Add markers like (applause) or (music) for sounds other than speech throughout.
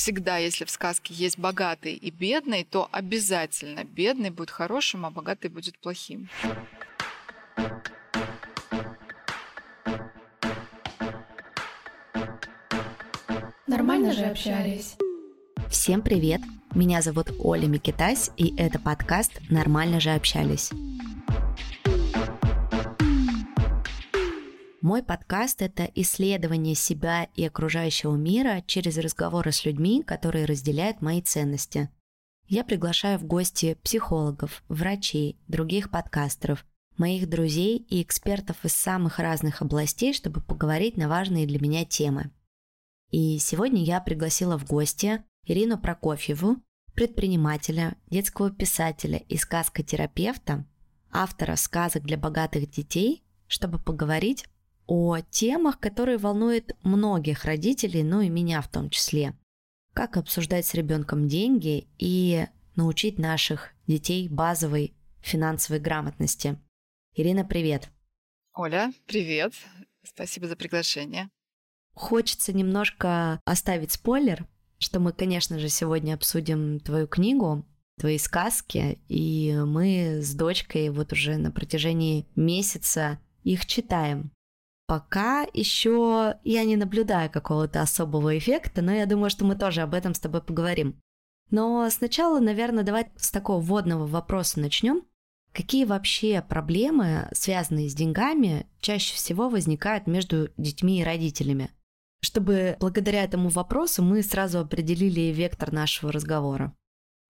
всегда, если в сказке есть богатый и бедный, то обязательно бедный будет хорошим, а богатый будет плохим. Нормально же общались. Всем привет! Меня зовут Оля Микитась, и это подкаст «Нормально же общались». Мой подкаст — это исследование себя и окружающего мира через разговоры с людьми, которые разделяют мои ценности. Я приглашаю в гости психологов, врачей, других подкастеров, моих друзей и экспертов из самых разных областей, чтобы поговорить на важные для меня темы. И сегодня я пригласила в гости Ирину Прокофьеву, предпринимателя, детского писателя и сказкотерапевта, автора сказок для богатых детей, чтобы поговорить о темах, которые волнуют многих родителей, ну и меня в том числе. Как обсуждать с ребенком деньги и научить наших детей базовой финансовой грамотности. Ирина, привет. Оля, привет. Спасибо за приглашение. Хочется немножко оставить спойлер, что мы, конечно же, сегодня обсудим твою книгу, твои сказки, и мы с дочкой вот уже на протяжении месяца их читаем. Пока еще я не наблюдаю какого-то особого эффекта, но я думаю, что мы тоже об этом с тобой поговорим. Но сначала, наверное, давай с такого вводного вопроса начнем. Какие вообще проблемы, связанные с деньгами, чаще всего возникают между детьми и родителями? Чтобы благодаря этому вопросу мы сразу определили вектор нашего разговора.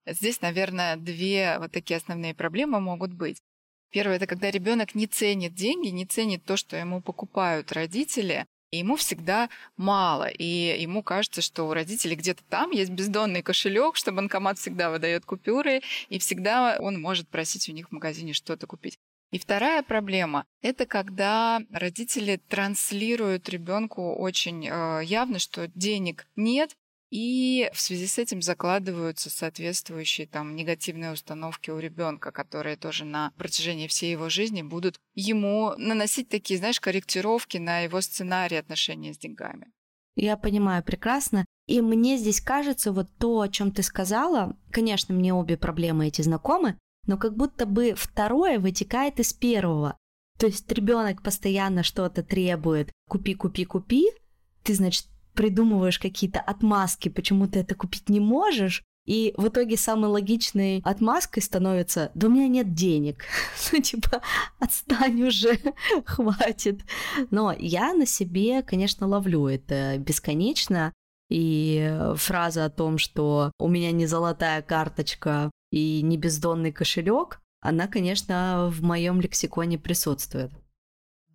Здесь, наверное, две вот такие основные проблемы могут быть. Первое это когда ребенок не ценит деньги, не ценит то, что ему покупают родители, и ему всегда мало, и ему кажется, что у родителей где-то там есть бездонный кошелек, что банкомат всегда выдает купюры, и всегда он может просить у них в магазине что-то купить. И вторая проблема – это когда родители транслируют ребенку очень э, явно, что денег нет, и в связи с этим закладываются соответствующие там негативные установки у ребенка, которые тоже на протяжении всей его жизни будут ему наносить такие, знаешь, корректировки на его сценарий отношения с деньгами. Я понимаю прекрасно. И мне здесь кажется, вот то, о чем ты сказала, конечно, мне обе проблемы эти знакомы, но как будто бы второе вытекает из первого. То есть ребенок постоянно что-то требует, купи, купи, купи, ты, значит, придумываешь какие-то отмазки, почему ты это купить не можешь, и в итоге самой логичной отмазкой становится «да у меня нет денег». (laughs) ну, типа, отстань уже, (laughs) хватит. Но я на себе, конечно, ловлю это бесконечно. И фраза о том, что у меня не золотая карточка и не бездонный кошелек, она, конечно, в моем лексиконе присутствует.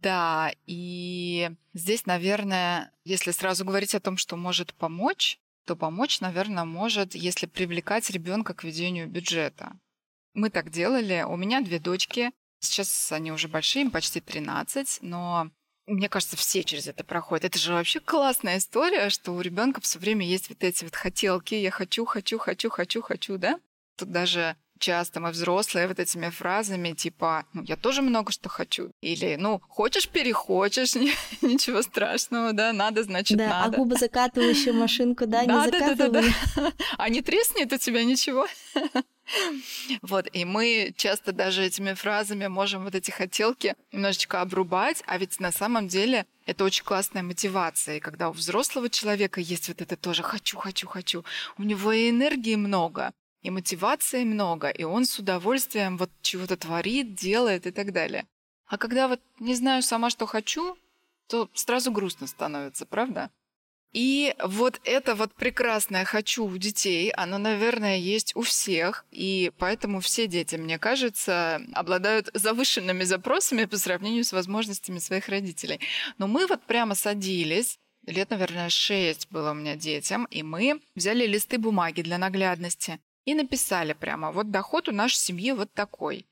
Да, и здесь, наверное, если сразу говорить о том, что может помочь, то помочь, наверное, может, если привлекать ребенка к ведению бюджета. Мы так делали. У меня две дочки. Сейчас они уже большие, им почти 13, но мне кажется, все через это проходят. Это же вообще классная история, что у ребенка все время есть вот эти вот хотелки. Я хочу, хочу, хочу, хочу, хочу, да? Тут даже часто мы взрослые вот этими фразами типа ну, «я тоже много что хочу» или «ну, хочешь, перехочешь, (laughs) ничего страшного, да, надо, значит, да, надо». а губы закатывающую машинку, да, не закатывали. (laughs) А не треснет у тебя ничего? (laughs) Вот, и мы часто даже этими фразами можем вот эти хотелки немножечко обрубать, а ведь на самом деле это очень классная мотивация. И когда у взрослого человека есть вот это тоже «хочу, хочу, хочу», у него и энергии много, и мотивации много, и он с удовольствием вот чего-то творит, делает и так далее. А когда вот не знаю сама, что хочу, то сразу грустно становится, правда? И вот это вот прекрасное «хочу» у детей, оно, наверное, есть у всех, и поэтому все дети, мне кажется, обладают завышенными запросами по сравнению с возможностями своих родителей. Но мы вот прямо садились, лет, наверное, шесть было у меня детям, и мы взяли листы бумаги для наглядности и написали прямо, вот доход у нашей семьи вот такой.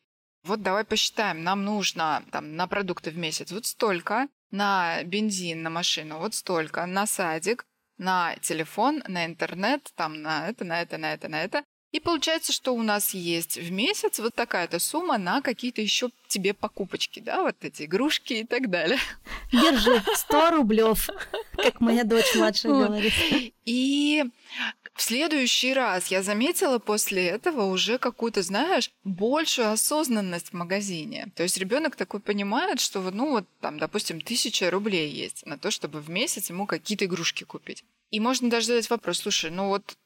Вот давай посчитаем, нам нужно там, на продукты в месяц вот столько, на бензин, на машину вот столько, на садик, на телефон, на интернет, там на это, на это, на это, на это. И получается, что у нас есть в месяц вот такая-то сумма на какие-то еще тебе покупочки, да, вот эти игрушки и так далее. Держи, 100 рублев, как моя дочь (laughs) младшая говорит. И в следующий раз я заметила после этого уже какую-то, знаешь, большую осознанность в магазине. То есть ребенок такой понимает, что, ну вот там, допустим, тысяча рублей есть на то, чтобы в месяц ему какие-то игрушки купить. И можно даже задать вопрос, слушай, ну вот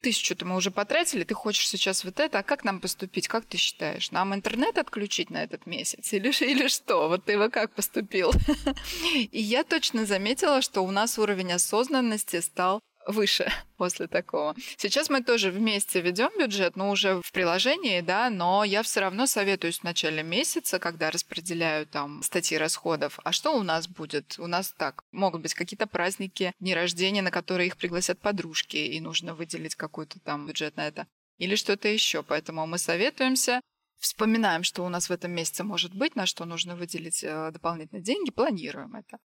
тысячу-то мы уже потратили, ты хочешь сейчас вот это, а как нам поступить, как ты считаешь? Нам интернет отключить на этот месяц или, или что? Вот ты бы как поступил? (laughs) И я точно заметила, что у нас уровень осознанности стал выше (laughs) после такого. Сейчас мы тоже вместе ведем бюджет, но уже в приложении, да, но я все равно советуюсь в начале месяца, когда распределяю там статьи расходов. А что у нас будет? У нас так, могут быть какие-то праздники, дни рождения, на которые их пригласят подружки, и нужно выделить какой-то там бюджет на это. Или что-то еще. Поэтому мы советуемся, вспоминаем, что у нас в этом месяце может быть, на что нужно выделить э, дополнительные деньги, планируем это.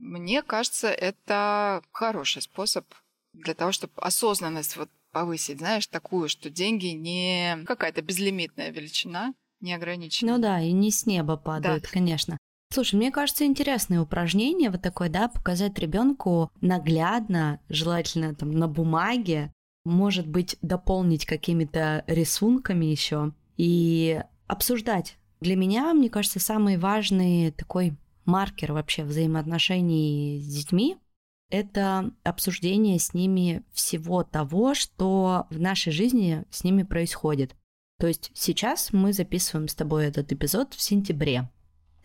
Мне кажется, это хороший способ для того, чтобы осознанность вот повысить, знаешь, такую, что деньги не какая-то безлимитная величина, не ограничена. Ну да, и не с неба падают, да. конечно. Слушай, мне кажется, интересное упражнение вот такое, да, показать ребенку наглядно, желательно там на бумаге, может быть, дополнить какими-то рисунками еще и обсуждать. Для меня, мне кажется, самый важный такой маркер вообще взаимоотношений с детьми – это обсуждение с ними всего того, что в нашей жизни с ними происходит. То есть сейчас мы записываем с тобой этот эпизод в сентябре.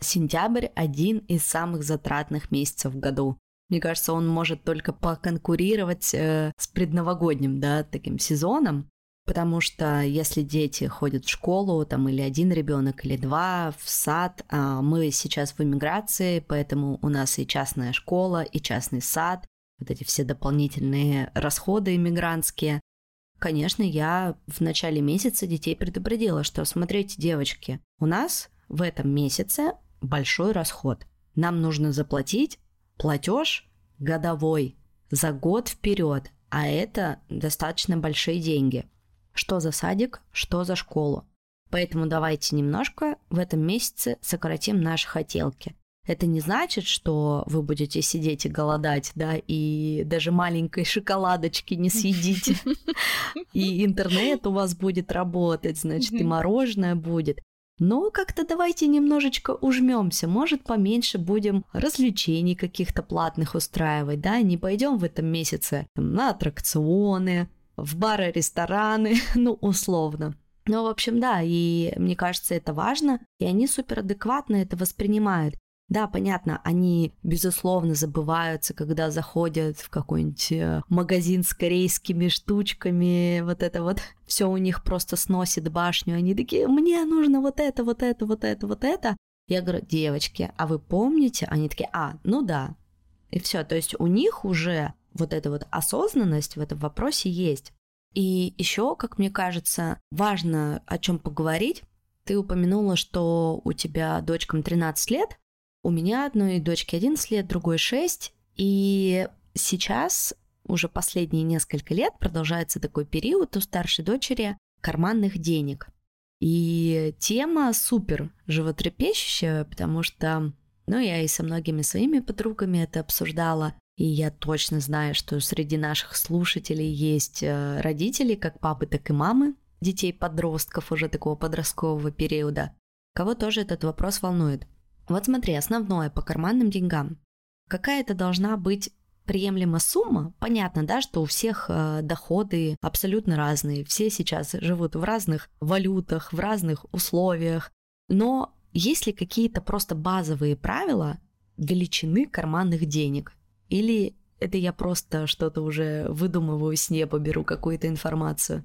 Сентябрь – один из самых затратных месяцев в году. Мне кажется, он может только поконкурировать э, с предновогодним, да, таким сезоном. Потому что если дети ходят в школу, там или один ребенок, или два, в сад, а мы сейчас в эмиграции, поэтому у нас и частная школа, и частный сад, вот эти все дополнительные расходы иммигрантские. Конечно, я в начале месяца детей предупредила, что смотрите, девочки, у нас в этом месяце большой расход. Нам нужно заплатить платеж годовой за год вперед, а это достаточно большие деньги что за садик, что за школу. Поэтому давайте немножко в этом месяце сократим наши хотелки. Это не значит, что вы будете сидеть и голодать, да, и даже маленькой шоколадочки не съедите. И интернет у вас будет работать, значит, и мороженое будет. Но как-то давайте немножечко ужмемся, может, поменьше будем развлечений каких-то платных устраивать, да, не пойдем в этом месяце на аттракционы, в бары, рестораны, (laughs) ну, условно. Но, в общем, да, и мне кажется, это важно, и они супер адекватно это воспринимают. Да, понятно, они, безусловно, забываются, когда заходят в какой-нибудь э, магазин с корейскими штучками, вот это вот, все у них просто сносит башню, они такие, мне нужно вот это, вот это, вот это, вот это. Я говорю, девочки, а вы помните? Они такие, а, ну да. И все, то есть у них уже вот эта вот осознанность в этом вопросе есть. И еще, как мне кажется, важно о чем поговорить. Ты упомянула, что у тебя дочкам 13 лет, у меня одной дочке 11 лет, другой 6, и сейчас уже последние несколько лет продолжается такой период у старшей дочери карманных денег. И тема супер животрепещущая, потому что, ну, я и со многими своими подругами это обсуждала. И я точно знаю, что среди наших слушателей есть э, родители, как папы, так и мамы, детей-подростков уже такого подросткового периода, кого тоже этот вопрос волнует. Вот смотри, основное по карманным деньгам. Какая это должна быть приемлемая сумма? Понятно, да, что у всех э, доходы абсолютно разные. Все сейчас живут в разных валютах, в разных условиях. Но есть ли какие-то просто базовые правила величины карманных денег? Или это я просто что-то уже выдумываю с неба, беру какую-то информацию?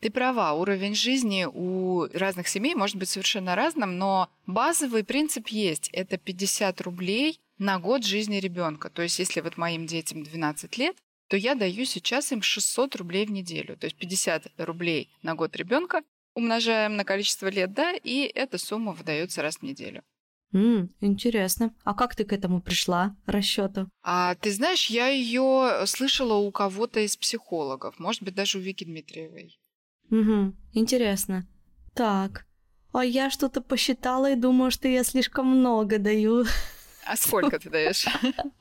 Ты права, уровень жизни у разных семей может быть совершенно разным, но базовый принцип есть. Это 50 рублей на год жизни ребенка. То есть если вот моим детям 12 лет, то я даю сейчас им 600 рублей в неделю. То есть 50 рублей на год ребенка умножаем на количество лет, да, и эта сумма выдается раз в неделю. Mm, интересно. А как ты к этому пришла, расчету? А ты знаешь, я ее слышала у кого-то из психологов, может быть, даже у Вики Дмитриевой. Угу, интересно. Так. А я что-то посчитала и думаю, что я слишком много даю. (laughs) А сколько ты даешь?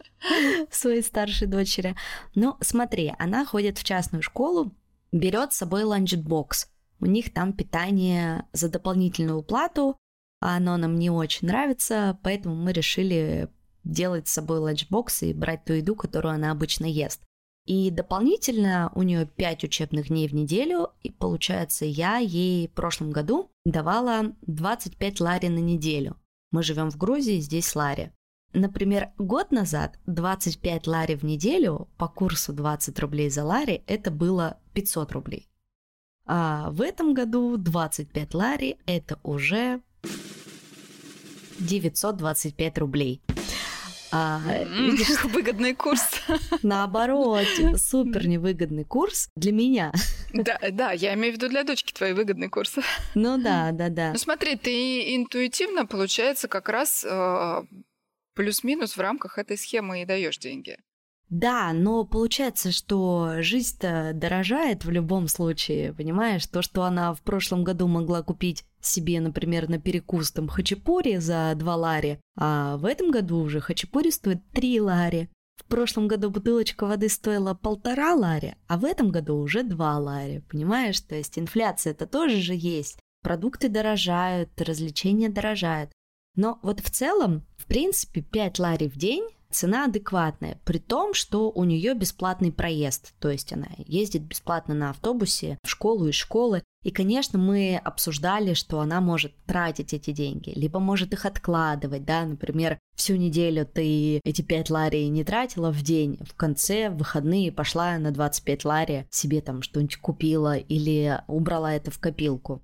(laughs) Своей старшей дочери. Ну, смотри, она ходит в частную школу, берет с собой ланчбокс. У них там питание за дополнительную плату, а оно нам не очень нравится, поэтому мы решили делать с собой ланчбокс и брать ту еду, которую она обычно ест. И дополнительно у нее 5 учебных дней в неделю, и получается, я ей в прошлом году давала 25 лари на неделю. Мы живем в Грузии, здесь лари. Например, год назад 25 лари в неделю по курсу 20 рублей за лари это было 500 рублей. А в этом году 25 лари это уже 925 рублей. А, видишь, (laughs) выгодный курс. (laughs) Наоборот, супер невыгодный курс для меня. Да, да, я имею в виду для дочки твой выгодный курс. Ну да, (laughs) да, да. Ну смотри, ты интуитивно, получается, как раз э, плюс-минус в рамках этой схемы и даешь деньги. Да, но получается, что жизнь-то дорожает в любом случае, понимаешь? То, что она в прошлом году могла купить себе, например, на перекус там хачапури за 2 лари, а в этом году уже хачапури стоит 3 лари. В прошлом году бутылочка воды стоила полтора лари, а в этом году уже 2 лари, понимаешь? То есть инфляция это тоже же есть. Продукты дорожают, развлечения дорожают. Но вот в целом, в принципе, 5 лари в день цена адекватная, при том, что у нее бесплатный проезд, то есть она ездит бесплатно на автобусе в школу и школы. И, конечно, мы обсуждали, что она может тратить эти деньги, либо может их откладывать, да, например, всю неделю ты эти 5 лари не тратила в день, в конце в выходные пошла на 25 лари, себе там что-нибудь купила или убрала это в копилку.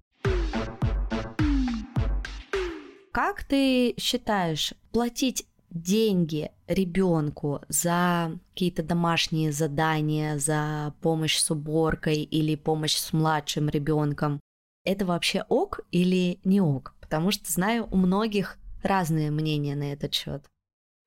Как ты считаешь, платить деньги ребенку за какие-то домашние задания, за помощь с уборкой или помощь с младшим ребенком, это вообще ок или не ок? Потому что знаю, у многих разные мнения на этот счет.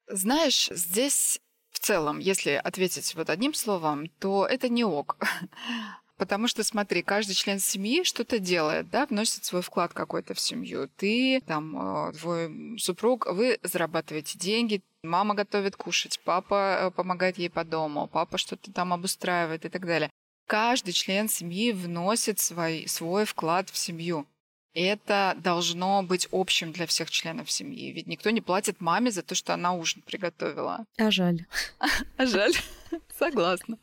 Знаешь, здесь в целом, если ответить вот одним словом, то это не ок. (laughs) Потому что, смотри, каждый член семьи что-то делает, да, вносит свой вклад какой-то в семью. Ты, там, э, твой супруг, вы зарабатываете деньги, мама готовит кушать, папа э, помогает ей по дому, папа что-то там обустраивает и так далее. Каждый член семьи вносит свой, свой вклад в семью. Это должно быть общим для всех членов семьи. Ведь никто не платит маме за то, что она ужин приготовила. А жаль. А (laughs) жаль. (laughs) Согласна.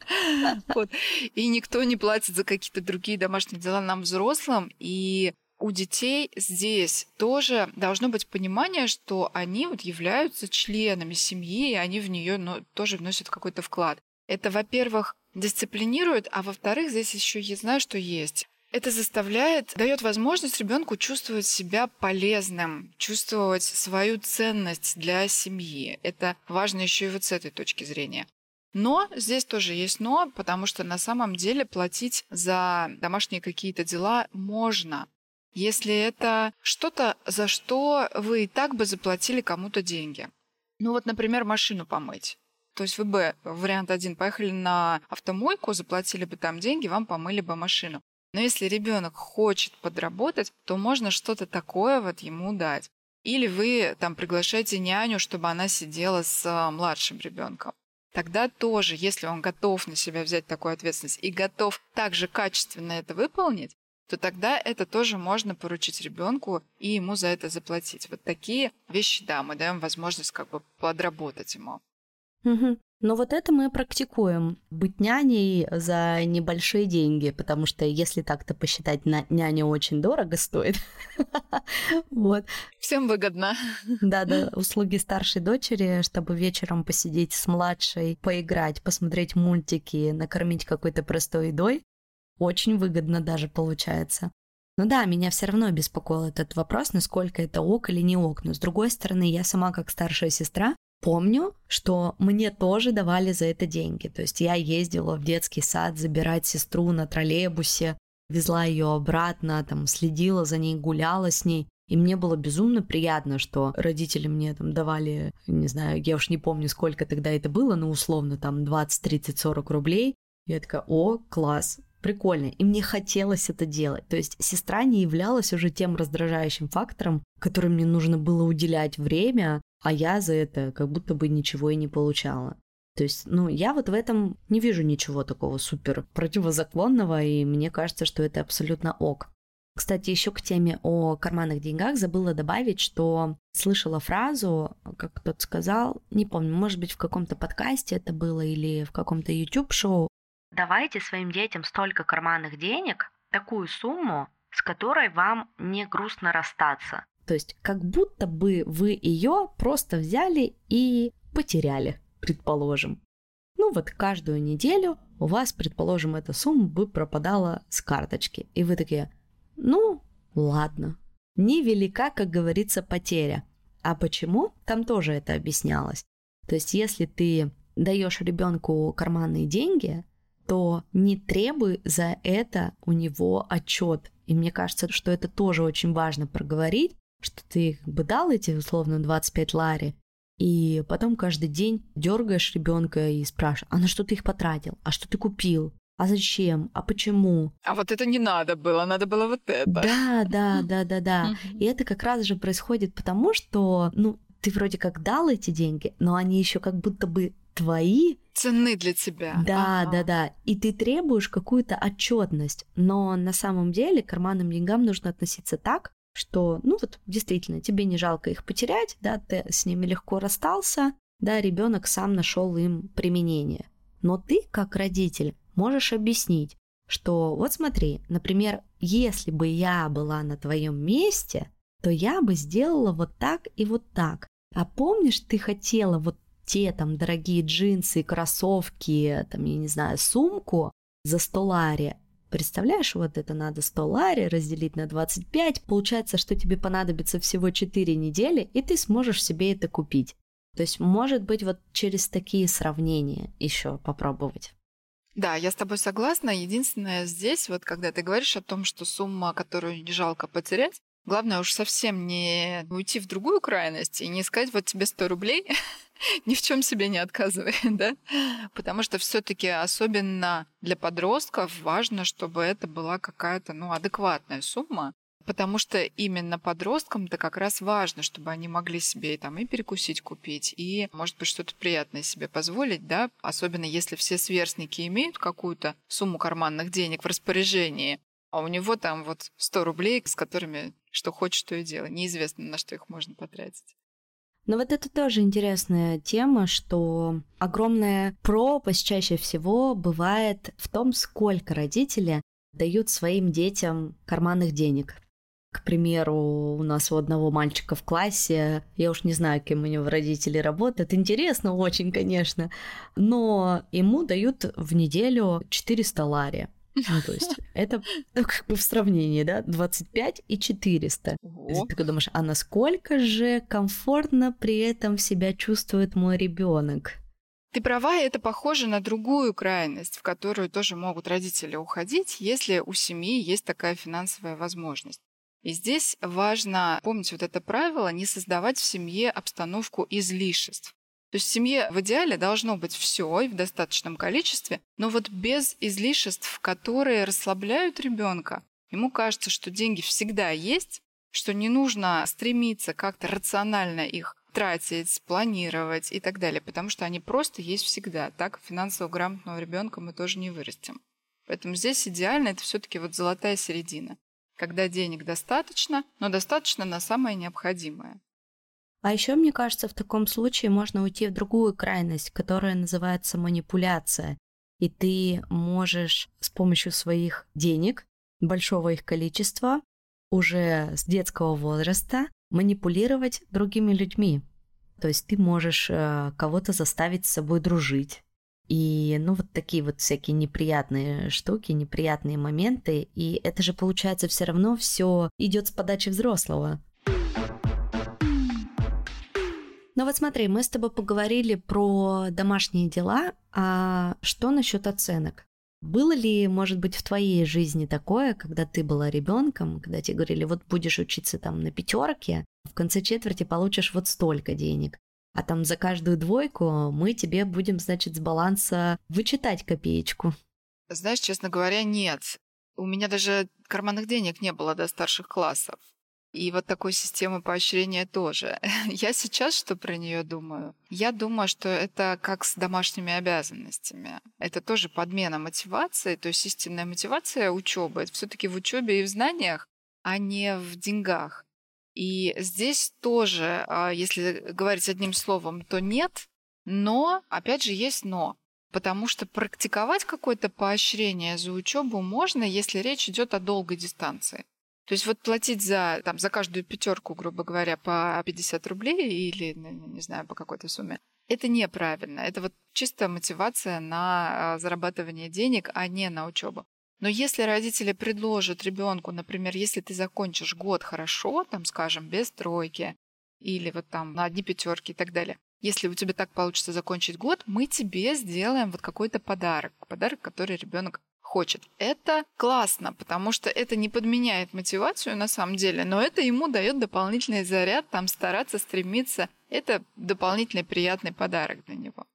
Вот. И никто не платит за какие-то другие домашние дела нам, взрослым. И у детей здесь тоже должно быть понимание, что они вот являются членами семьи, и они в нее ну, тоже вносят какой-то вклад. Это, во-первых, дисциплинирует, а во-вторых, здесь еще я знаю, что есть. Это заставляет, дает возможность ребенку чувствовать себя полезным, чувствовать свою ценность для семьи. Это важно еще и вот с этой точки зрения. Но здесь тоже есть но, потому что на самом деле платить за домашние какие-то дела можно, если это что-то, за что вы и так бы заплатили кому-то деньги. Ну вот, например, машину помыть. То есть вы бы, вариант один, поехали на автомойку, заплатили бы там деньги, вам помыли бы машину. Но если ребенок хочет подработать, то можно что-то такое вот ему дать. Или вы там приглашаете няню, чтобы она сидела с а, младшим ребенком тогда тоже, если он готов на себя взять такую ответственность и готов также качественно это выполнить, то тогда это тоже можно поручить ребенку и ему за это заплатить. Вот такие вещи, да, мы даем возможность как бы подработать ему. Угу. Но вот это мы практикуем. Быть няней за небольшие деньги, потому что если так-то посчитать, няня очень дорого стоит. (laughs) Вот. Всем выгодно. Да-да, услуги старшей дочери, чтобы вечером посидеть с младшей, поиграть, посмотреть мультики, накормить какой-то простой едой, очень выгодно даже получается. Ну да, меня все равно беспокоил этот вопрос, насколько это ок или не ок. Но с другой стороны, я сама как старшая сестра помню, что мне тоже давали за это деньги. То есть я ездила в детский сад забирать сестру на троллейбусе, везла ее обратно, там следила за ней, гуляла с ней. И мне было безумно приятно, что родители мне там давали, не знаю, я уж не помню, сколько тогда это было, но условно там 20, 30, 40 рублей. Я такая, о, класс, прикольно. И мне хотелось это делать. То есть сестра не являлась уже тем раздражающим фактором, которым мне нужно было уделять время, а я за это как будто бы ничего и не получала. То есть, ну, я вот в этом не вижу ничего такого супер противозаконного, и мне кажется, что это абсолютно ок. Кстати, еще к теме о карманных деньгах забыла добавить, что слышала фразу, как кто-то сказал, не помню, может быть, в каком-то подкасте это было или в каком-то YouTube-шоу. Давайте своим детям столько карманных денег, такую сумму, с которой вам не грустно расстаться. То есть как будто бы вы ее просто взяли и потеряли, предположим. Ну вот каждую неделю у вас, предположим, эта сумма бы пропадала с карточки. И вы такие, ну, ладно. Невелика, как говорится, потеря. А почему? Там тоже это объяснялось. То есть если ты даешь ребенку карманные деньги, то не требуй за это у него отчет. И мне кажется, что это тоже очень важно проговорить, что ты как бы дал эти условно 25 лари, и потом каждый день дергаешь ребенка и спрашиваешь, а на что ты их потратил, а что ты купил, а зачем, а почему. А вот это не надо было, надо было вот это. Да, да, (laughs) да, да, да. И это как раз же происходит потому, что, ну, ты вроде как дал эти деньги, но они еще как будто бы твои. Ценны для тебя. Да, ага. да, да. И ты требуешь какую-то отчетность. Но на самом деле к карманным деньгам нужно относиться так, что, ну вот, действительно, тебе не жалко их потерять, да, ты с ними легко расстался, да, ребенок сам нашел им применение. Но ты, как родитель, можешь объяснить, что вот смотри, например, если бы я была на твоем месте, то я бы сделала вот так и вот так. А помнишь, ты хотела вот те там дорогие джинсы, кроссовки, там, я не знаю, сумку за 100 лари, Представляешь, вот это надо 100 лари разделить на 25, получается, что тебе понадобится всего 4 недели, и ты сможешь себе это купить. То есть, может быть, вот через такие сравнения еще попробовать. Да, я с тобой согласна. Единственное здесь, вот когда ты говоришь о том, что сумма, которую не жалко потерять, главное уж совсем не уйти в другую крайность и не сказать, вот тебе 100 рублей, (laughs) (laughs) ни в чем себе не отказывай, (laughs) да? Потому что все-таки особенно для подростков важно, чтобы это была какая-то, ну, адекватная сумма, Потому что именно подросткам-то как раз важно, чтобы они могли себе там и перекусить купить, и, может быть, что-то приятное себе позволить, да, особенно если все сверстники имеют какую-то сумму карманных денег в распоряжении, а у него там вот 100 рублей, с которыми что хочешь, то и делай. Неизвестно, на что их можно потратить. Но вот это тоже интересная тема, что огромная пропасть чаще всего бывает в том, сколько родители дают своим детям карманных денег. К примеру, у нас у одного мальчика в классе, я уж не знаю, кем у него родители работают, интересно очень, конечно, но ему дают в неделю 400 лари. Ну, то есть (laughs) это ну, как бы в сравнении, да, 25 и 400. Ого. Ты думаешь, а насколько же комфортно при этом себя чувствует мой ребенок? Ты права, это похоже на другую крайность, в которую тоже могут родители уходить, если у семьи есть такая финансовая возможность. И здесь важно помнить вот это правило, не создавать в семье обстановку излишеств. То есть в семье в идеале должно быть все и в достаточном количестве, но вот без излишеств, которые расслабляют ребенка. Ему кажется, что деньги всегда есть, что не нужно стремиться как-то рационально их тратить, планировать и так далее, потому что они просто есть всегда. Так финансово грамотного ребенка мы тоже не вырастем. Поэтому здесь идеально это все-таки вот золотая середина, когда денег достаточно, но достаточно на самое необходимое. А еще, мне кажется, в таком случае можно уйти в другую крайность, которая называется манипуляция. И ты можешь с помощью своих денег, большого их количества, уже с детского возраста манипулировать другими людьми. То есть ты можешь э, кого-то заставить с собой дружить. И, ну, вот такие вот всякие неприятные штуки, неприятные моменты. И это же, получается, все равно все идет с подачи взрослого. Ну вот смотри, мы с тобой поговорили про домашние дела, а что насчет оценок? Было ли, может быть, в твоей жизни такое, когда ты была ребенком, когда тебе говорили, вот будешь учиться там на пятерке, в конце четверти получишь вот столько денег, а там за каждую двойку мы тебе будем, значит, с баланса вычитать копеечку? Знаешь, честно говоря, нет. У меня даже карманных денег не было до старших классов. И вот такой системы поощрения тоже. (laughs) Я сейчас что про нее думаю? Я думаю, что это как с домашними обязанностями. Это тоже подмена мотивации, то есть истинная мотивация учебы. Это все-таки в учебе и в знаниях, а не в деньгах. И здесь тоже, а, если говорить одним словом, то нет, но, опять же, есть но. Потому что практиковать какое-то поощрение за учебу можно, если речь идет о долгой дистанции. То есть вот платить за, там, за каждую пятерку, грубо говоря, по 50 рублей или, ну, не знаю, по какой-то сумме, это неправильно. Это вот чистая мотивация на а, зарабатывание денег, а не на учебу. Но если родители предложат ребенку, например, если ты закончишь год хорошо, там, скажем, без тройки, или вот там на одни пятерки и так далее, если у тебя так получится закончить год, мы тебе сделаем вот какой-то подарок, подарок, который ребенок хочет. Это классно, потому что это не подменяет мотивацию на самом деле, но это ему дает дополнительный заряд, там стараться, стремиться. Это дополнительный приятный подарок для него.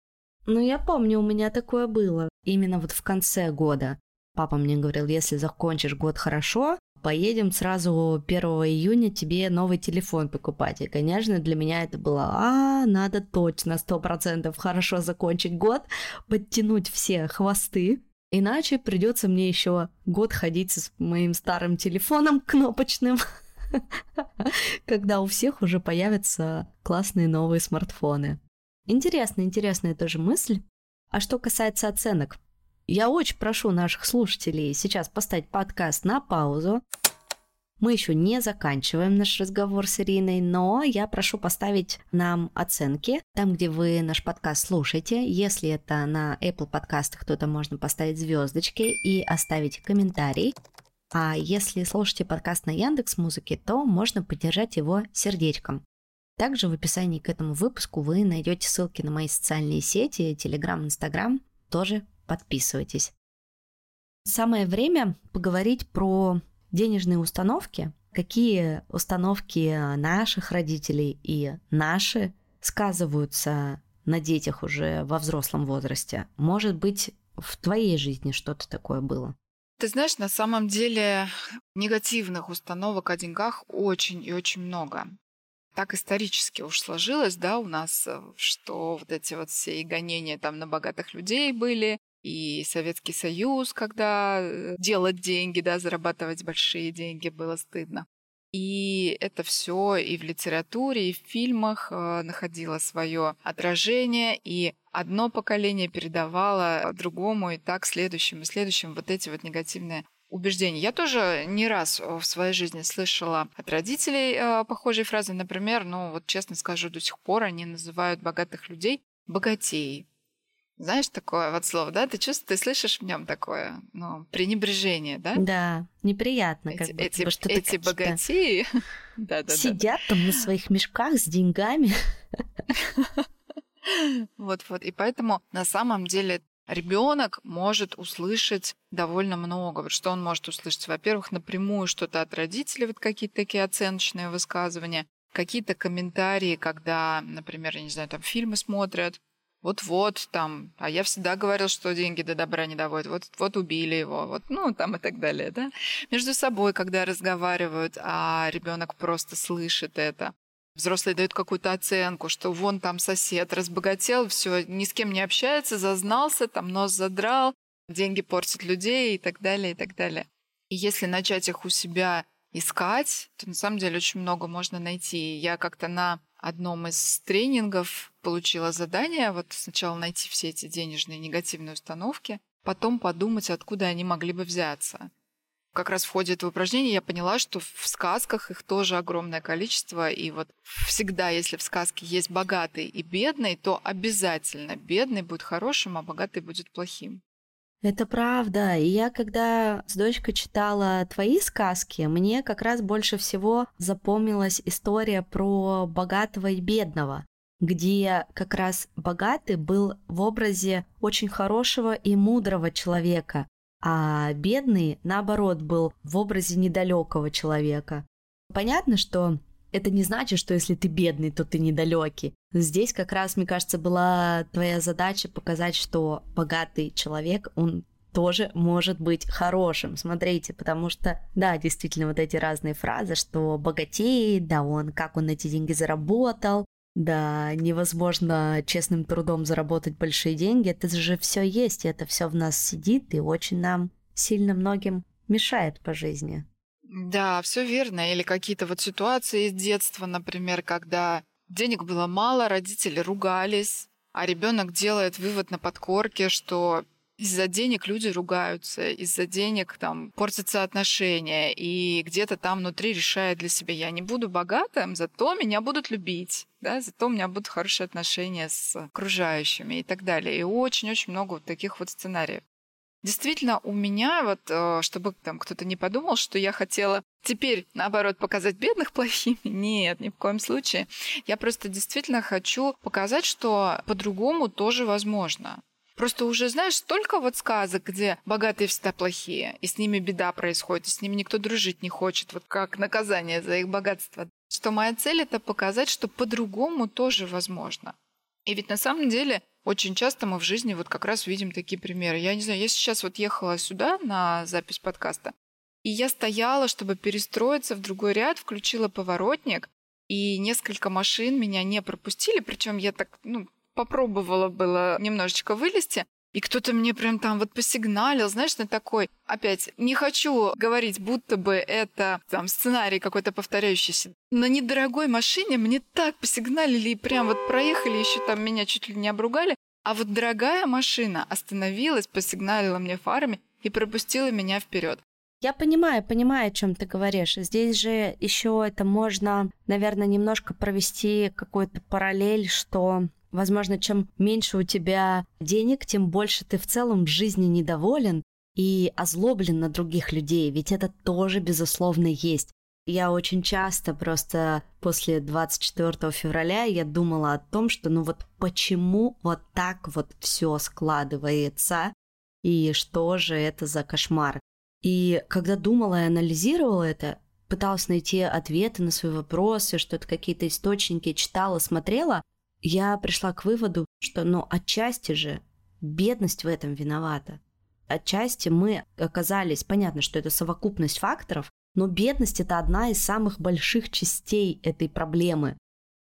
Ну, я помню, у меня такое было. Именно вот в конце года. Папа мне говорил, если закончишь год хорошо, поедем сразу 1 июня тебе новый телефон покупать. И, конечно, для меня это было, а, надо точно, сто процентов хорошо закончить год, подтянуть все хвосты, Иначе придется мне еще год ходить с моим старым телефоном кнопочным, (laughs) когда у всех уже появятся классные новые смартфоны. Интересная, интересная тоже мысль. А что касается оценок, я очень прошу наших слушателей сейчас поставить подкаст на паузу, мы еще не заканчиваем наш разговор с Ириной, но я прошу поставить нам оценки там, где вы наш подкаст слушаете. Если это на Apple подкастах, то там можно поставить звездочки и оставить комментарий. А если слушаете подкаст на Яндекс Музыке, то можно поддержать его сердечком. Также в описании к этому выпуску вы найдете ссылки на мои социальные сети, Telegram, Instagram. Тоже подписывайтесь. Самое время поговорить про денежные установки, какие установки наших родителей и наши сказываются на детях уже во взрослом возрасте. Может быть, в твоей жизни что-то такое было? Ты знаешь, на самом деле негативных установок о деньгах очень и очень много. Так исторически уж сложилось, да, у нас, э, что вот эти вот все и гонения там на богатых людей были, и Советский Союз, когда э, делать деньги, да, зарабатывать большие деньги было стыдно. И это все и в литературе, и в фильмах э, находило свое отражение, и одно поколение передавало другому, и так следующим и следующим вот эти вот негативные убеждения. Я тоже не раз в своей жизни слышала от родителей э, похожие фразы. Например, ну вот честно скажу, до сих пор они называют богатых людей богатеи. Знаешь такое вот слово, да? Ты чувствуешь, ты слышишь в нем такое, ну, пренебрежение, да? Да, неприятно, как эти, бы. Эти, что эти богатеи (laughs) да, да, сидят там на своих мешках с деньгами. (laughs) Вот-вот. И поэтому на самом деле ребенок может услышать довольно много. Вот что он может услышать? Во-первых, напрямую что-то от родителей, вот какие-то такие оценочные высказывания, какие-то комментарии, когда, например, я не знаю, там фильмы смотрят, вот-вот там, а я всегда говорил, что деньги до добра не доводят, вот, вот убили его, вот, ну, там и так далее, да. Между собой, когда разговаривают, а ребенок просто слышит это, взрослые дают какую-то оценку, что вон там сосед разбогател, все, ни с кем не общается, зазнался, там нос задрал, деньги портят людей и так далее, и так далее. И если начать их у себя искать, то на самом деле очень много можно найти. Я как-то на одном из тренингов получила задание вот сначала найти все эти денежные негативные установки, потом подумать, откуда они могли бы взяться. Как раз в ходе этого упражнения я поняла, что в сказках их тоже огромное количество, и вот всегда, если в сказке есть богатый и бедный, то обязательно бедный будет хорошим, а богатый будет плохим. Это правда. И я, когда с дочкой читала твои сказки, мне как раз больше всего запомнилась история про богатого и бедного, где как раз богатый был в образе очень хорошего и мудрого человека, а бедный, наоборот, был в образе недалекого человека. Понятно, что это не значит, что если ты бедный, то ты недалекий. Здесь как раз, мне кажется, была твоя задача показать, что богатый человек, он тоже может быть хорошим. Смотрите, потому что, да, действительно, вот эти разные фразы, что богатеет, да, он, как он эти деньги заработал, да, невозможно честным трудом заработать большие деньги. Это же все есть, это все в нас сидит и очень нам сильно многим мешает по жизни. Да, все верно. Или какие-то вот ситуации из детства, например, когда денег было мало, родители ругались, а ребенок делает вывод на подкорке, что из-за денег люди ругаются, из-за денег там портятся отношения, и где-то там внутри решает для себя, я не буду богатым, зато меня будут любить, да, зато у меня будут хорошие отношения с окружающими и так далее. И очень-очень много вот таких вот сценариев. Действительно, у меня вот, э, чтобы там кто-то не подумал, что я хотела теперь, наоборот, показать бедных плохими. (laughs) Нет, ни в коем случае. Я просто действительно хочу показать, что по-другому тоже возможно. Просто уже, знаешь, столько вот сказок, где богатые всегда плохие, и с ними беда происходит, и с ними никто дружить не хочет, вот как наказание за их богатство. Что моя цель — это показать, что по-другому тоже возможно. И ведь на самом деле очень часто мы в жизни вот как раз видим такие примеры. Я не знаю, я сейчас вот ехала сюда на запись подкаста, и я стояла, чтобы перестроиться в другой ряд, включила поворотник, и несколько машин меня не пропустили, причем я так, ну, попробовала было немножечко вылезти, и кто-то мне прям там вот посигналил, знаешь, на такой, опять, не хочу говорить, будто бы это там сценарий какой-то повторяющийся. На недорогой машине мне так посигналили и прям вот проехали, еще там меня чуть ли не обругали. А вот дорогая машина остановилась, посигналила мне фарами и пропустила меня вперед. Я понимаю, понимаю, о чем ты говоришь. Здесь же еще это можно, наверное, немножко провести какую-то параллель, что Возможно, чем меньше у тебя денег, тем больше ты в целом в жизни недоволен и озлоблен на других людей, ведь это тоже, безусловно, есть. Я очень часто просто после 24 февраля я думала о том, что ну вот почему вот так вот все складывается, и что же это за кошмар. И когда думала и анализировала это, пыталась найти ответы на свои вопросы, что это какие-то источники, читала, смотрела, я пришла к выводу, что, ну, отчасти же бедность в этом виновата. Отчасти мы оказались, понятно, что это совокупность факторов, но бедность это одна из самых больших частей этой проблемы.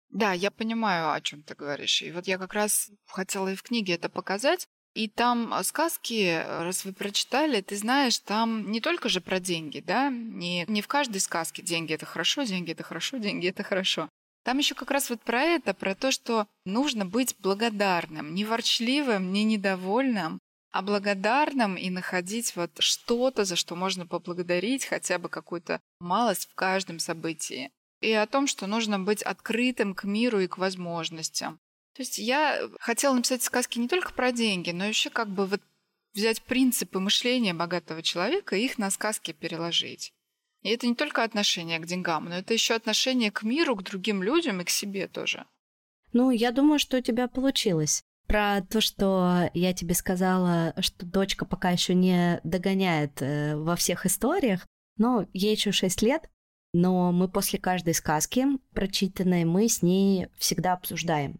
Да, я понимаю, о чем ты говоришь. И вот я как раз хотела и в книге это показать. И там сказки, раз вы прочитали, ты знаешь, там не только же про деньги, да, не, не в каждой сказке деньги это хорошо, деньги это хорошо, деньги это хорошо. Там еще как раз вот про это, про то, что нужно быть благодарным, не ворчливым, не недовольным, а благодарным и находить вот что-то, за что можно поблагодарить, хотя бы какую-то малость в каждом событии. И о том, что нужно быть открытым к миру и к возможностям. То есть я хотела написать сказки не только про деньги, но еще как бы вот взять принципы мышления богатого человека и их на сказки переложить. И это не только отношение к деньгам, но это еще отношение к миру, к другим людям и к себе тоже. Ну, я думаю, что у тебя получилось. Про то, что я тебе сказала, что дочка пока еще не догоняет э, во всех историях, но ей еще 6 лет, но мы после каждой сказки прочитанной, мы с ней всегда обсуждаем.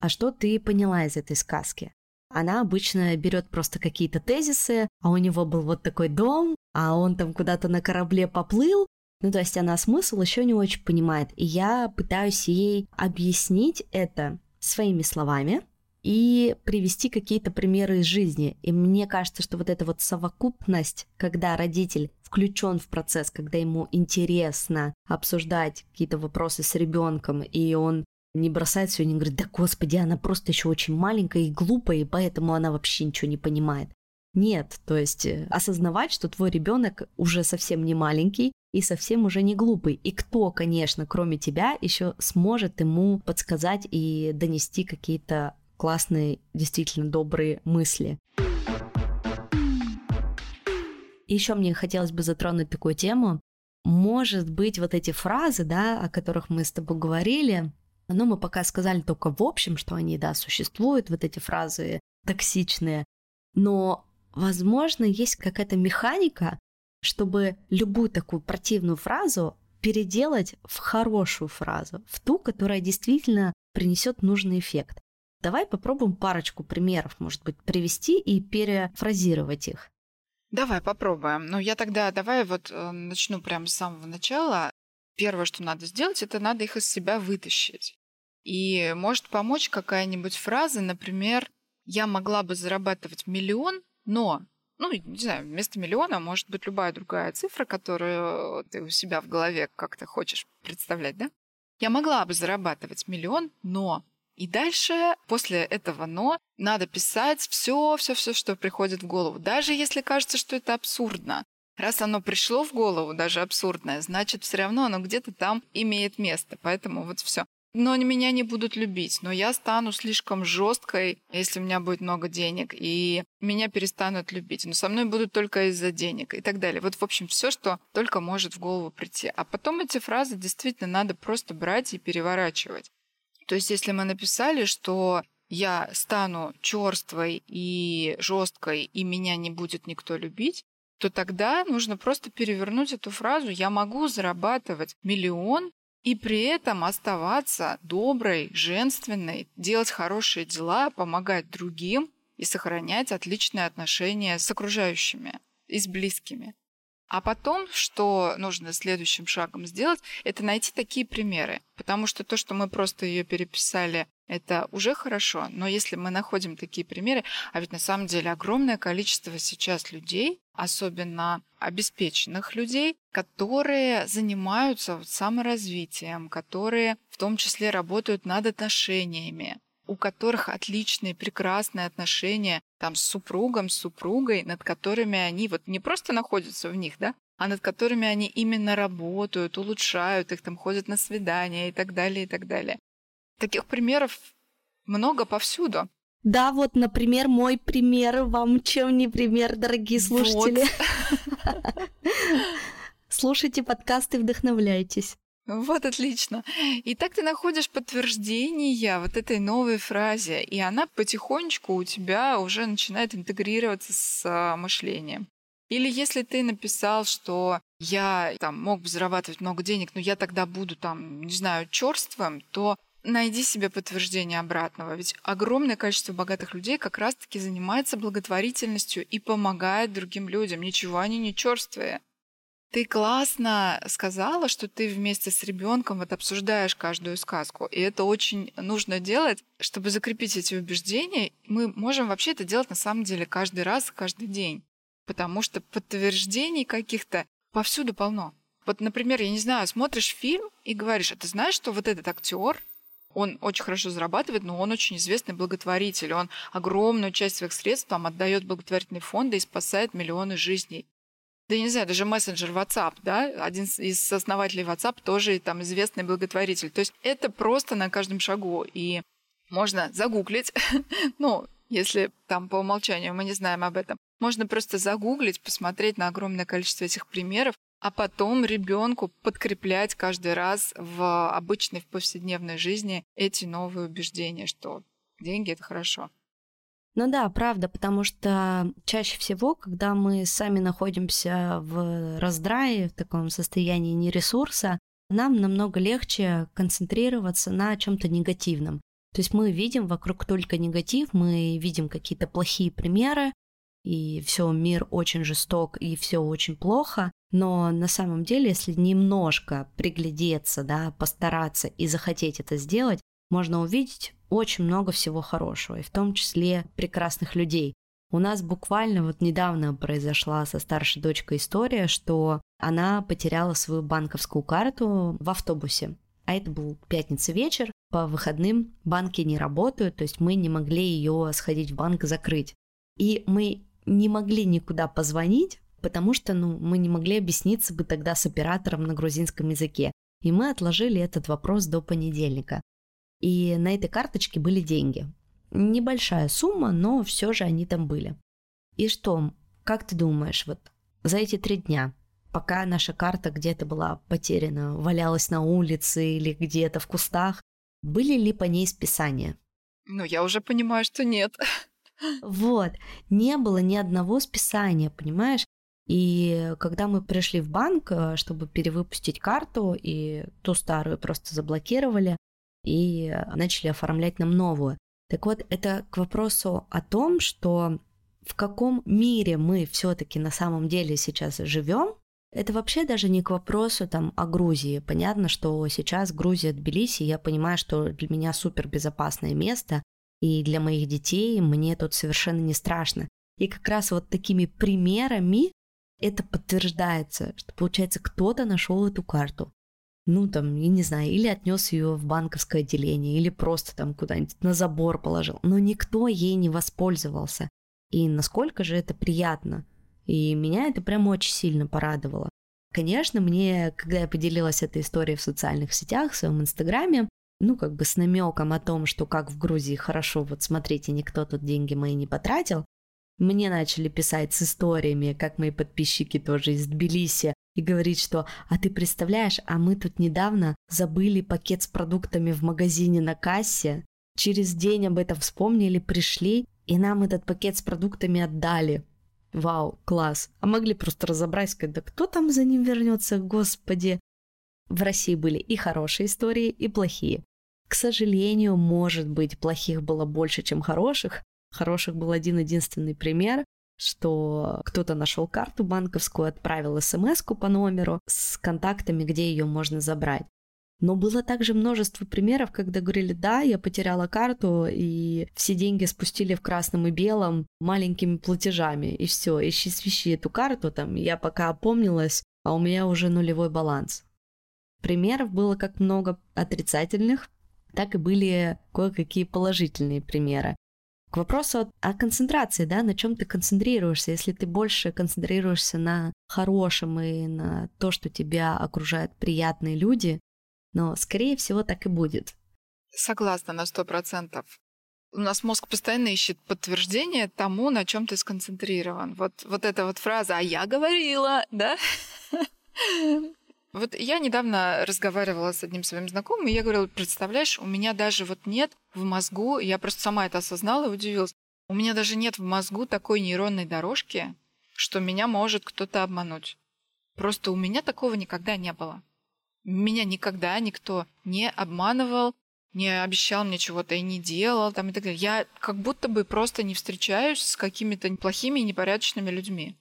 А что ты поняла из этой сказки? Она обычно берет просто какие-то тезисы, а у него был вот такой дом, а он там куда-то на корабле поплыл. Ну, то есть она смысл еще не очень понимает. И я пытаюсь ей объяснить это своими словами и привести какие-то примеры из жизни. И мне кажется, что вот эта вот совокупность, когда родитель включен в процесс, когда ему интересно обсуждать какие-то вопросы с ребенком, и он не бросает все не говорит, да господи, она просто еще очень маленькая и глупая, и поэтому она вообще ничего не понимает. Нет, то есть э, осознавать, что твой ребенок уже совсем не маленький и совсем уже не глупый. И кто, конечно, кроме тебя, еще сможет ему подсказать и донести какие-то классные, действительно добрые мысли. еще мне хотелось бы затронуть такую тему. Может быть, вот эти фразы, да, о которых мы с тобой говорили, но мы пока сказали только в общем, что они, да, существуют, вот эти фразы токсичные. Но возможно, есть какая-то механика, чтобы любую такую противную фразу переделать в хорошую фразу, в ту, которая действительно принесет нужный эффект. Давай попробуем парочку примеров, может быть, привести и перефразировать их. Давай попробуем. Ну, я тогда давай вот э, начну прямо с самого начала. Первое, что надо сделать, это надо их из себя вытащить. И может помочь какая-нибудь фраза, например, я могла бы зарабатывать миллион, но, ну, не знаю, вместо миллиона может быть любая другая цифра, которую ты у себя в голове как-то хочешь представлять, да? Я могла бы зарабатывать миллион, но и дальше, после этого «но», надо писать все, все, все, что приходит в голову. Даже если кажется, что это абсурдно. Раз оно пришло в голову, даже абсурдное, значит, все равно оно где-то там имеет место. Поэтому вот все. Но они меня не будут любить, но я стану слишком жесткой, если у меня будет много денег, и меня перестанут любить. Но со мной будут только из-за денег и так далее. Вот, в общем, все, что только может в голову прийти. А потом эти фразы действительно надо просто брать и переворачивать. То есть, если мы написали, что я стану черствой и жесткой, и меня не будет никто любить, то тогда нужно просто перевернуть эту фразу «я могу зарабатывать миллион и при этом оставаться доброй, женственной, делать хорошие дела, помогать другим и сохранять отличные отношения с окружающими и с близкими». А потом, что нужно следующим шагом сделать, это найти такие примеры. Потому что то, что мы просто ее переписали, это уже хорошо. Но если мы находим такие примеры, а ведь на самом деле огромное количество сейчас людей, особенно обеспеченных людей, которые занимаются саморазвитием, которые в том числе работают над отношениями, у которых отличные, прекрасные отношения там с супругом, с супругой, над которыми они вот не просто находятся в них, да, а над которыми они именно работают, улучшают их, там ходят на свидания и так далее, и так далее. Таких примеров много повсюду. Да, вот, например, мой пример вам чем не пример, дорогие слушатели. Вот. (laughs) Слушайте подкасты, вдохновляйтесь. Вот отлично. И так ты находишь подтверждение вот этой новой фразе, и она потихонечку у тебя уже начинает интегрироваться с а, мышлением. Или если ты написал, что я там мог бы зарабатывать много денег, но я тогда буду там, не знаю, черствым, то найди себе подтверждение обратного. Ведь огромное количество богатых людей как раз-таки занимается благотворительностью и помогает другим людям. Ничего они не черствые. Ты классно сказала, что ты вместе с ребенком вот обсуждаешь каждую сказку. И это очень нужно делать, чтобы закрепить эти убеждения. Мы можем вообще это делать на самом деле каждый раз, каждый день. Потому что подтверждений каких-то повсюду полно. Вот, например, я не знаю, смотришь фильм и говоришь, а ты знаешь, что вот этот актер, он очень хорошо зарабатывает, но он очень известный благотворитель. Он огромную часть своих средств там отдает благотворительные фонды и спасает миллионы жизней да я не знаю, даже мессенджер WhatsApp, да, один из основателей WhatsApp тоже там известный благотворитель. То есть это просто на каждом шагу. И можно загуглить, (laughs) ну, если там по умолчанию мы не знаем об этом. Можно просто загуглить, посмотреть на огромное количество этих примеров, а потом ребенку подкреплять каждый раз в обычной, в повседневной жизни эти новые убеждения, что деньги это хорошо. Ну да, правда, потому что чаще всего, когда мы сами находимся в раздрае, в таком состоянии нересурса, нам намного легче концентрироваться на чем-то негативном. То есть мы видим вокруг только негатив, мы видим какие-то плохие примеры, и все, мир очень жесток, и все очень плохо. Но на самом деле, если немножко приглядеться, да, постараться и захотеть это сделать, можно увидеть очень много всего хорошего, и в том числе прекрасных людей. У нас буквально вот недавно произошла со старшей дочкой история, что она потеряла свою банковскую карту в автобусе. А это был пятница вечер, по выходным банки не работают, то есть мы не могли ее сходить в банк закрыть. И мы не могли никуда позвонить, потому что ну, мы не могли объясниться бы тогда с оператором на грузинском языке. И мы отложили этот вопрос до понедельника. И на этой карточке были деньги. Небольшая сумма, но все же они там были. И что, как ты думаешь, вот за эти три дня, пока наша карта где-то была потеряна, валялась на улице или где-то в кустах, были ли по ней списания? Ну, я уже понимаю, что нет. Вот, не было ни одного списания, понимаешь? И когда мы пришли в банк, э, чтобы перевыпустить карту, и ту старую просто заблокировали, и начали оформлять нам новую. Так вот, это к вопросу о том, что в каком мире мы все-таки на самом деле сейчас живем, это вообще даже не к вопросу там о Грузии. Понятно, что сейчас Грузия, Тбилиси, я понимаю, что для меня супер безопасное место, и для моих детей мне тут совершенно не страшно. И как раз вот такими примерами это подтверждается, что получается кто-то нашел эту карту. Ну там, я не знаю, или отнес ее в банковское отделение, или просто там куда-нибудь на забор положил. Но никто ей не воспользовался. И насколько же это приятно. И меня это прям очень сильно порадовало. Конечно, мне, когда я поделилась этой историей в социальных сетях, в своем инстаграме, ну, как бы с намеком о том, что как в Грузии хорошо, вот смотрите, никто тут деньги мои не потратил, мне начали писать с историями, как мои подписчики тоже из Тбилиси, и говорить, что «А ты представляешь, а мы тут недавно забыли пакет с продуктами в магазине на кассе, через день об этом вспомнили, пришли, и нам этот пакет с продуктами отдали». Вау, класс. А могли просто разобрать, сказать, да кто там за ним вернется, господи. В России были и хорошие истории, и плохие. К сожалению, может быть, плохих было больше, чем хороших, Хороших был один единственный пример, что кто-то нашел карту банковскую, отправил смс по номеру с контактами, где ее можно забрать. Но было также множество примеров, когда говорили, да, я потеряла карту, и все деньги спустили в красном и белом маленькими платежами, и все, ищи свищи эту карту, там, я пока опомнилась, а у меня уже нулевой баланс. Примеров было как много отрицательных, так и были кое-какие положительные примеры. К вопросу о концентрации, да, на чем ты концентрируешься. Если ты больше концентрируешься на хорошем и на то, что тебя окружают приятные люди, но, скорее всего, так и будет. Согласна на сто процентов. У нас мозг постоянно ищет подтверждение тому, на чем ты сконцентрирован. Вот, вот эта вот фраза «а я говорила», да? (laughs) Вот я недавно разговаривала с одним своим знакомым, и я говорила, представляешь, у меня даже вот нет в мозгу, я просто сама это осознала и удивилась, у меня даже нет в мозгу такой нейронной дорожки, что меня может кто-то обмануть. Просто у меня такого никогда не было. Меня никогда никто не обманывал, не обещал мне чего-то и не делал, там и так далее. Я как будто бы просто не встречаюсь с какими-то плохими и непорядочными людьми.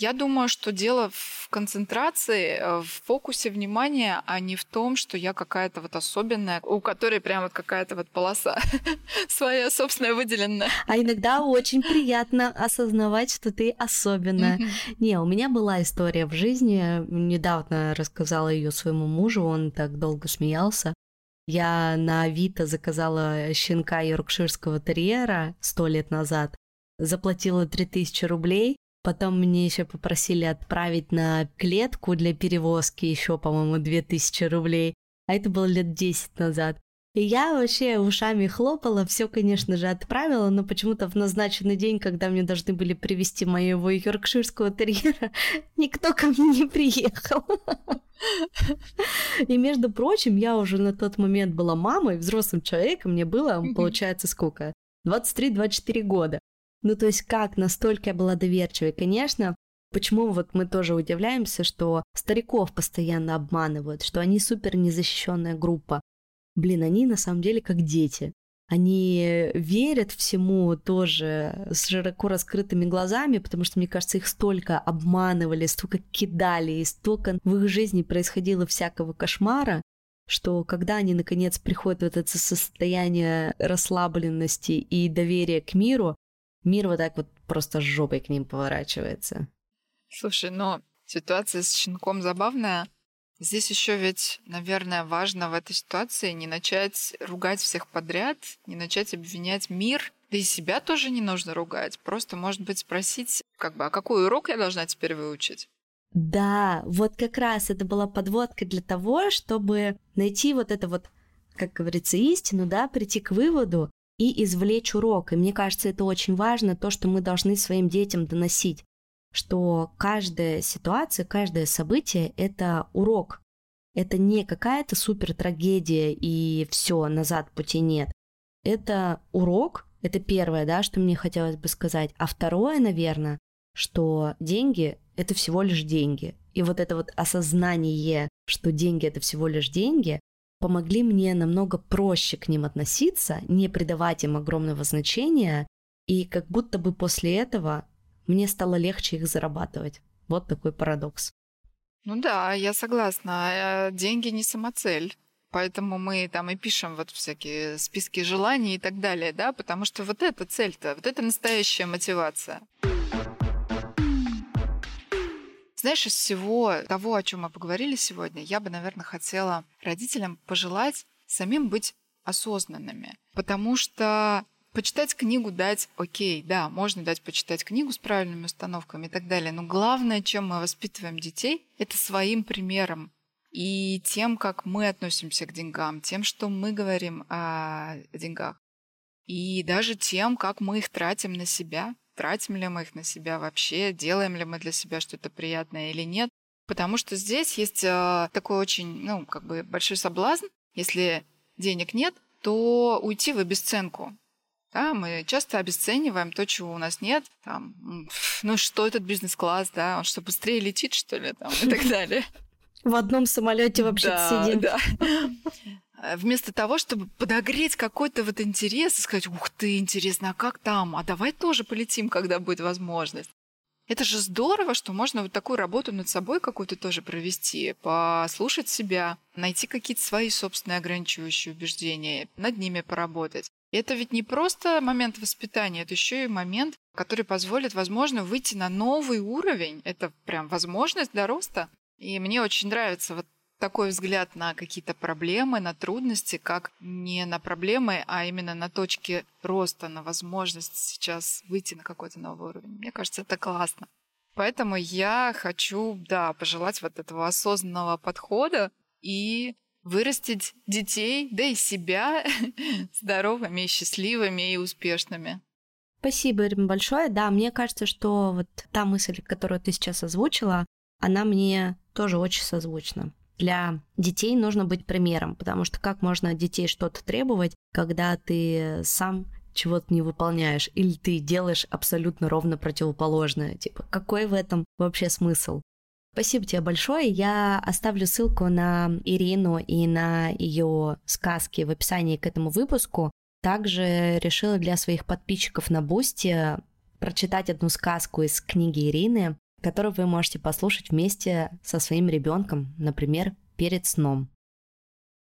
Я думаю, что дело в концентрации, э, в фокусе внимания, а не в том, что я какая-то вот особенная, у которой прям вот какая-то вот полоса (laughs) своя собственная выделенная. А иногда очень приятно осознавать, что ты особенная. Не, у меня была история в жизни, недавно рассказала ее своему мужу, он так долго смеялся. Я на Авито заказала щенка йоркширского терьера сто лет назад, заплатила 3000 рублей, Потом мне еще попросили отправить на клетку для перевозки еще, по-моему, 2000 рублей. А это было лет 10 назад. И я вообще ушами хлопала, все, конечно же, отправила, но почему-то в назначенный день, когда мне должны были привезти моего йоркширского терьера, (laughs) никто ко мне не приехал. И, между прочим, я уже на тот момент была мамой, взрослым человеком, мне было, получается, сколько? 23-24 года. Ну, то есть как настолько я была доверчивой. Конечно, почему вот мы тоже удивляемся, что стариков постоянно обманывают, что они супер незащищенная группа. Блин, они на самом деле как дети. Они верят всему тоже с широко раскрытыми глазами, потому что, мне кажется, их столько обманывали, столько кидали, и столько в их жизни происходило всякого кошмара, что когда они, наконец, приходят в это состояние расслабленности и доверия к миру, мир вот так вот просто жопой к ним поворачивается. Слушай, но ситуация с щенком забавная. Здесь еще ведь, наверное, важно в этой ситуации не начать ругать всех подряд, не начать обвинять мир, да и себя тоже не нужно ругать. Просто, может быть, спросить, как бы, а какой урок я должна теперь выучить? Да, вот как раз это была подводка для того, чтобы найти вот это вот, как говорится, истину, да, прийти к выводу, и извлечь урок. И мне кажется, это очень важно, то, что мы должны своим детям доносить, что каждая ситуация, каждое событие — это урок. Это не какая-то супер трагедия и все, назад пути нет. Это урок, это первое, да, что мне хотелось бы сказать. А второе, наверное, что деньги — это всего лишь деньги. И вот это вот осознание, что деньги — это всего лишь деньги, помогли мне намного проще к ним относиться, не придавать им огромного значения, и как будто бы после этого мне стало легче их зарабатывать. Вот такой парадокс. Ну да, я согласна. Э, деньги не самоцель. Поэтому мы там и пишем вот всякие списки желаний и так далее, да, потому что вот эта цель-то, вот это настоящая мотивация. Знаешь, из всего того, о чем мы поговорили сегодня, я бы, наверное, хотела родителям пожелать самим быть осознанными. Потому что почитать книгу дать, окей, да, можно дать почитать книгу с правильными установками и так далее, но главное, чем мы воспитываем детей, это своим примером и тем, как мы относимся к деньгам, тем, что мы говорим о деньгах, и даже тем, как мы их тратим на себя, тратим ли мы их на себя вообще, делаем ли мы для себя что-то приятное или нет. Потому что здесь есть э, такой очень, ну, как бы большой соблазн. Если денег нет, то уйти в обесценку. Да, мы часто обесцениваем то, чего у нас нет. Там, (laughs) ну что этот бизнес-класс, да, он что, быстрее летит, что ли, там, и так (laughs) далее. В одном самолете вообще да, сидим. Да. (laughs) Вместо того, чтобы подогреть какой-то вот интерес и сказать, ух ты, интересно, а как там? А давай тоже полетим, когда будет возможность. Это же здорово, что можно вот такую работу над собой какую-то тоже провести, послушать себя, найти какие-то свои собственные ограничивающие убеждения, над ними поработать. И это ведь не просто момент воспитания, это еще и момент, который позволит, возможно, выйти на новый уровень. Это прям возможность для роста. И мне очень нравится вот такой взгляд на какие-то проблемы, на трудности, как не на проблемы, а именно на точки роста, на возможность сейчас выйти на какой-то новый уровень. Мне кажется, это классно. Поэтому я хочу, да, пожелать вот этого осознанного подхода и вырастить детей, да и себя (laughs) здоровыми, счастливыми и успешными. Спасибо, Ирина, большое. Да, мне кажется, что вот та мысль, которую ты сейчас озвучила, она мне тоже очень созвучна. Для детей нужно быть примером, потому что как можно от детей что-то требовать, когда ты сам чего-то не выполняешь, или ты делаешь абсолютно ровно противоположное. Типа, какой в этом вообще смысл? Спасибо тебе большое. Я оставлю ссылку на Ирину и на ее сказки в описании к этому выпуску. Также решила для своих подписчиков на Boosty прочитать одну сказку из книги Ирины который вы можете послушать вместе со своим ребенком, например, перед сном.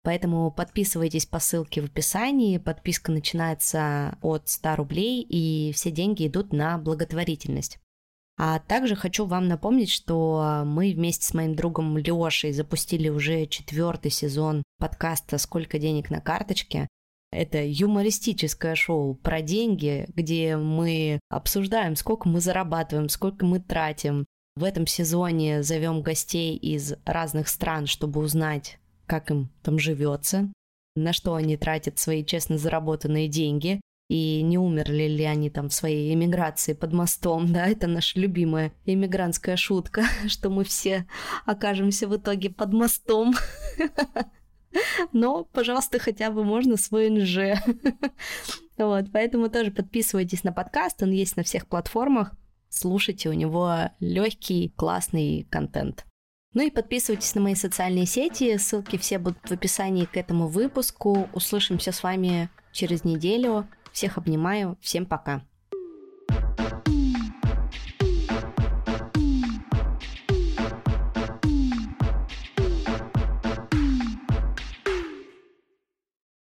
Поэтому подписывайтесь по ссылке в описании. Подписка начинается от 100 рублей, и все деньги идут на благотворительность. А также хочу вам напомнить, что мы вместе с моим другом Лешей запустили уже четвертый сезон подкаста «Сколько денег на карточке». Это юмористическое шоу про деньги, где мы обсуждаем, сколько мы зарабатываем, сколько мы тратим. В этом сезоне зовем гостей из разных стран, чтобы узнать, как им там живется, на что они тратят свои честно заработанные деньги, и не умерли ли они там в своей эмиграции под мостом, да, это наша любимая иммигрантская шутка, (laughs) что мы все окажемся в итоге под мостом. (laughs) (laughs) но, пожалуйста, хотя бы можно свой НЖ. (laughs) Вот, поэтому тоже подписывайтесь на подкаст, он есть на всех платформах. Слушайте, у него легкий, классный контент. Ну и подписывайтесь на мои социальные сети, ссылки все будут в описании к этому выпуску. Услышимся с вами через неделю. Всех обнимаю, всем пока.